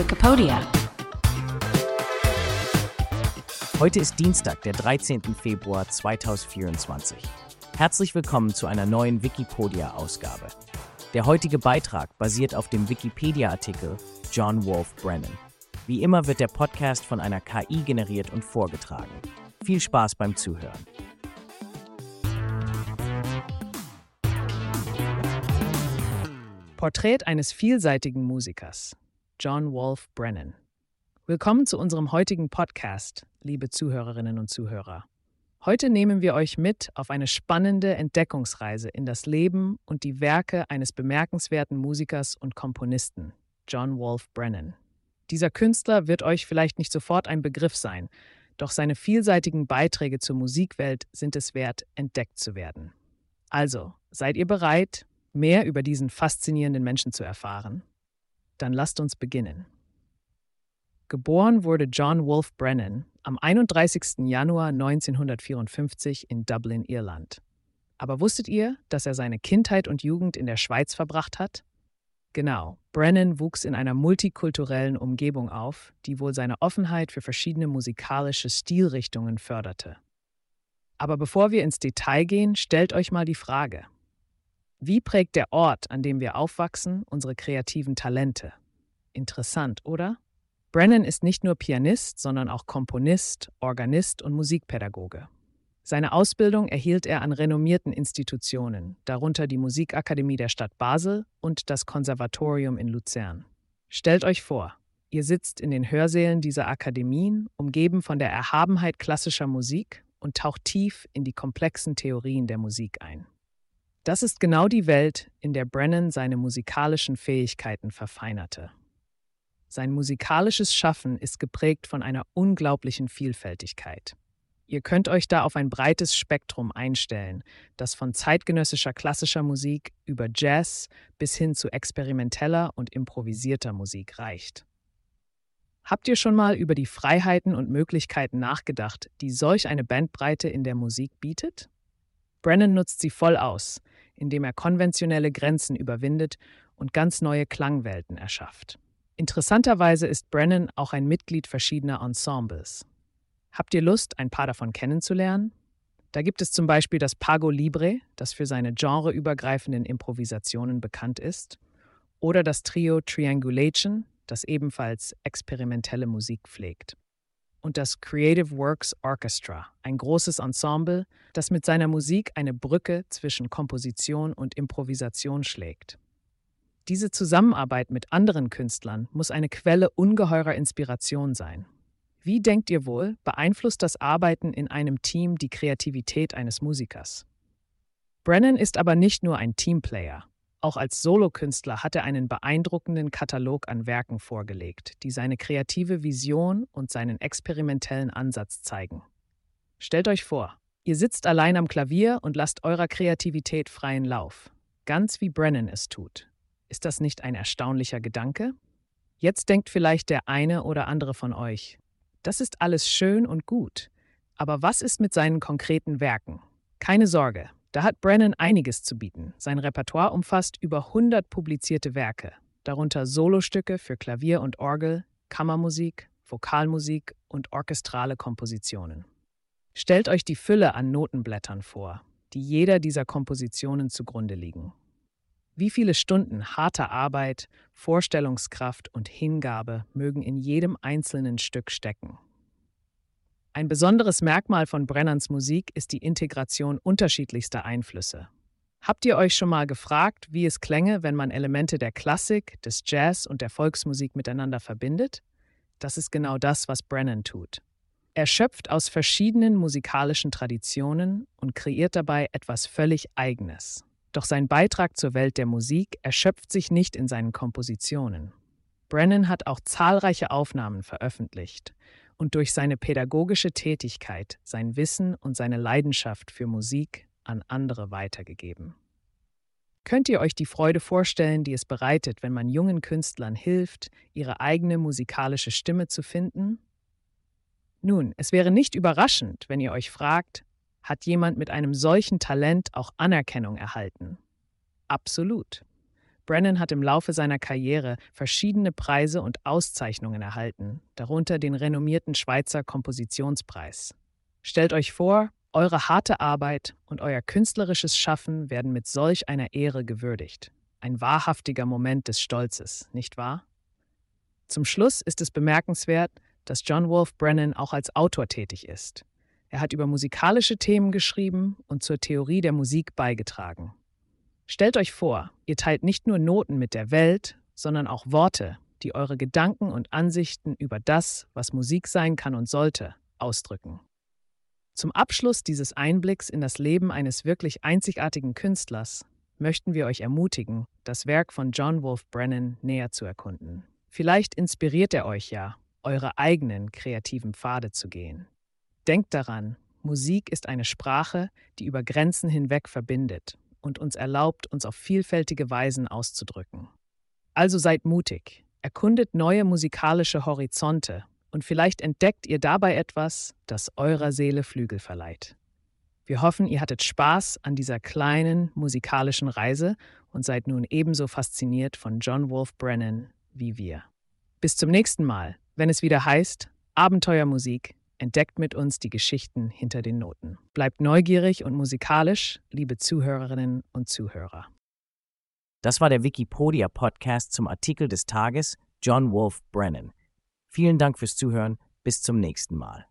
Wikipedia. Heute ist Dienstag, der 13. Februar 2024. Herzlich willkommen zu einer neuen Wikipedia-Ausgabe. Der heutige Beitrag basiert auf dem Wikipedia-Artikel John Wolfe Brennan. Wie immer wird der Podcast von einer KI generiert und vorgetragen. Viel Spaß beim Zuhören. Porträt eines vielseitigen Musikers. John Wolfe Brennan. Willkommen zu unserem heutigen Podcast, liebe Zuhörerinnen und Zuhörer. Heute nehmen wir euch mit auf eine spannende Entdeckungsreise in das Leben und die Werke eines bemerkenswerten Musikers und Komponisten, John Wolfe Brennan. Dieser Künstler wird euch vielleicht nicht sofort ein Begriff sein, doch seine vielseitigen Beiträge zur Musikwelt sind es wert, entdeckt zu werden. Also, seid ihr bereit, mehr über diesen faszinierenden Menschen zu erfahren? Dann lasst uns beginnen. Geboren wurde John Wolfe Brennan am 31. Januar 1954 in Dublin, Irland. Aber wusstet ihr, dass er seine Kindheit und Jugend in der Schweiz verbracht hat? Genau, Brennan wuchs in einer multikulturellen Umgebung auf, die wohl seine Offenheit für verschiedene musikalische Stilrichtungen förderte. Aber bevor wir ins Detail gehen, stellt euch mal die Frage, wie prägt der Ort, an dem wir aufwachsen, unsere kreativen Talente? Interessant, oder? Brennan ist nicht nur Pianist, sondern auch Komponist, Organist und Musikpädagoge. Seine Ausbildung erhielt er an renommierten Institutionen, darunter die Musikakademie der Stadt Basel und das Konservatorium in Luzern. Stellt euch vor, ihr sitzt in den Hörsälen dieser Akademien, umgeben von der Erhabenheit klassischer Musik und taucht tief in die komplexen Theorien der Musik ein. Das ist genau die Welt, in der Brennan seine musikalischen Fähigkeiten verfeinerte. Sein musikalisches Schaffen ist geprägt von einer unglaublichen Vielfältigkeit. Ihr könnt euch da auf ein breites Spektrum einstellen, das von zeitgenössischer klassischer Musik über Jazz bis hin zu experimenteller und improvisierter Musik reicht. Habt ihr schon mal über die Freiheiten und Möglichkeiten nachgedacht, die solch eine Bandbreite in der Musik bietet? Brennan nutzt sie voll aus, indem er konventionelle Grenzen überwindet und ganz neue Klangwelten erschafft. Interessanterweise ist Brennan auch ein Mitglied verschiedener Ensembles. Habt ihr Lust, ein paar davon kennenzulernen? Da gibt es zum Beispiel das Pago Libre, das für seine genreübergreifenden Improvisationen bekannt ist, oder das Trio Triangulation, das ebenfalls experimentelle Musik pflegt und das Creative Works Orchestra, ein großes Ensemble, das mit seiner Musik eine Brücke zwischen Komposition und Improvisation schlägt. Diese Zusammenarbeit mit anderen Künstlern muss eine Quelle ungeheurer Inspiration sein. Wie denkt ihr wohl, beeinflusst das Arbeiten in einem Team die Kreativität eines Musikers? Brennan ist aber nicht nur ein Teamplayer. Auch als Solokünstler hat er einen beeindruckenden Katalog an Werken vorgelegt, die seine kreative Vision und seinen experimentellen Ansatz zeigen. Stellt euch vor, ihr sitzt allein am Klavier und lasst eurer Kreativität freien Lauf, ganz wie Brennan es tut. Ist das nicht ein erstaunlicher Gedanke? Jetzt denkt vielleicht der eine oder andere von euch, das ist alles schön und gut, aber was ist mit seinen konkreten Werken? Keine Sorge, da hat Brennan einiges zu bieten. Sein Repertoire umfasst über 100 publizierte Werke, darunter Solostücke für Klavier und Orgel, Kammermusik, Vokalmusik und orchestrale Kompositionen. Stellt euch die Fülle an Notenblättern vor, die jeder dieser Kompositionen zugrunde liegen. Wie viele Stunden harter Arbeit, Vorstellungskraft und Hingabe mögen in jedem einzelnen Stück stecken? Ein besonderes Merkmal von Brennans Musik ist die Integration unterschiedlichster Einflüsse. Habt ihr euch schon mal gefragt, wie es klänge, wenn man Elemente der Klassik, des Jazz und der Volksmusik miteinander verbindet? Das ist genau das, was Brennan tut. Er schöpft aus verschiedenen musikalischen Traditionen und kreiert dabei etwas völlig Eigenes. Doch sein Beitrag zur Welt der Musik erschöpft sich nicht in seinen Kompositionen. Brennan hat auch zahlreiche Aufnahmen veröffentlicht und durch seine pädagogische Tätigkeit sein Wissen und seine Leidenschaft für Musik an andere weitergegeben. Könnt ihr euch die Freude vorstellen, die es bereitet, wenn man jungen Künstlern hilft, ihre eigene musikalische Stimme zu finden? Nun, es wäre nicht überraschend, wenn ihr euch fragt, hat jemand mit einem solchen Talent auch Anerkennung erhalten? Absolut. Brennan hat im Laufe seiner Karriere verschiedene Preise und Auszeichnungen erhalten, darunter den renommierten Schweizer Kompositionspreis. Stellt euch vor, eure harte Arbeit und euer künstlerisches Schaffen werden mit solch einer Ehre gewürdigt. Ein wahrhaftiger Moment des Stolzes, nicht wahr? Zum Schluss ist es bemerkenswert, dass John Wolfe Brennan auch als Autor tätig ist. Er hat über musikalische Themen geschrieben und zur Theorie der Musik beigetragen. Stellt euch vor, ihr teilt nicht nur Noten mit der Welt, sondern auch Worte, die eure Gedanken und Ansichten über das, was Musik sein kann und sollte, ausdrücken. Zum Abschluss dieses Einblicks in das Leben eines wirklich einzigartigen Künstlers möchten wir euch ermutigen, das Werk von John Wolfe Brennan näher zu erkunden. Vielleicht inspiriert er euch ja, eure eigenen kreativen Pfade zu gehen. Denkt daran, Musik ist eine Sprache, die über Grenzen hinweg verbindet und uns erlaubt, uns auf vielfältige Weisen auszudrücken. Also seid mutig, erkundet neue musikalische Horizonte und vielleicht entdeckt ihr dabei etwas, das eurer Seele Flügel verleiht. Wir hoffen, ihr hattet Spaß an dieser kleinen musikalischen Reise und seid nun ebenso fasziniert von John Wolfe Brennan wie wir. Bis zum nächsten Mal, wenn es wieder heißt Abenteuermusik, entdeckt mit uns die Geschichten hinter den Noten. Bleibt neugierig und musikalisch, liebe Zuhörerinnen und Zuhörer. Das war der Wikipedia Podcast zum Artikel des Tages John Wolfe Brennan. Vielen Dank fürs Zuhören. Bis zum nächsten Mal.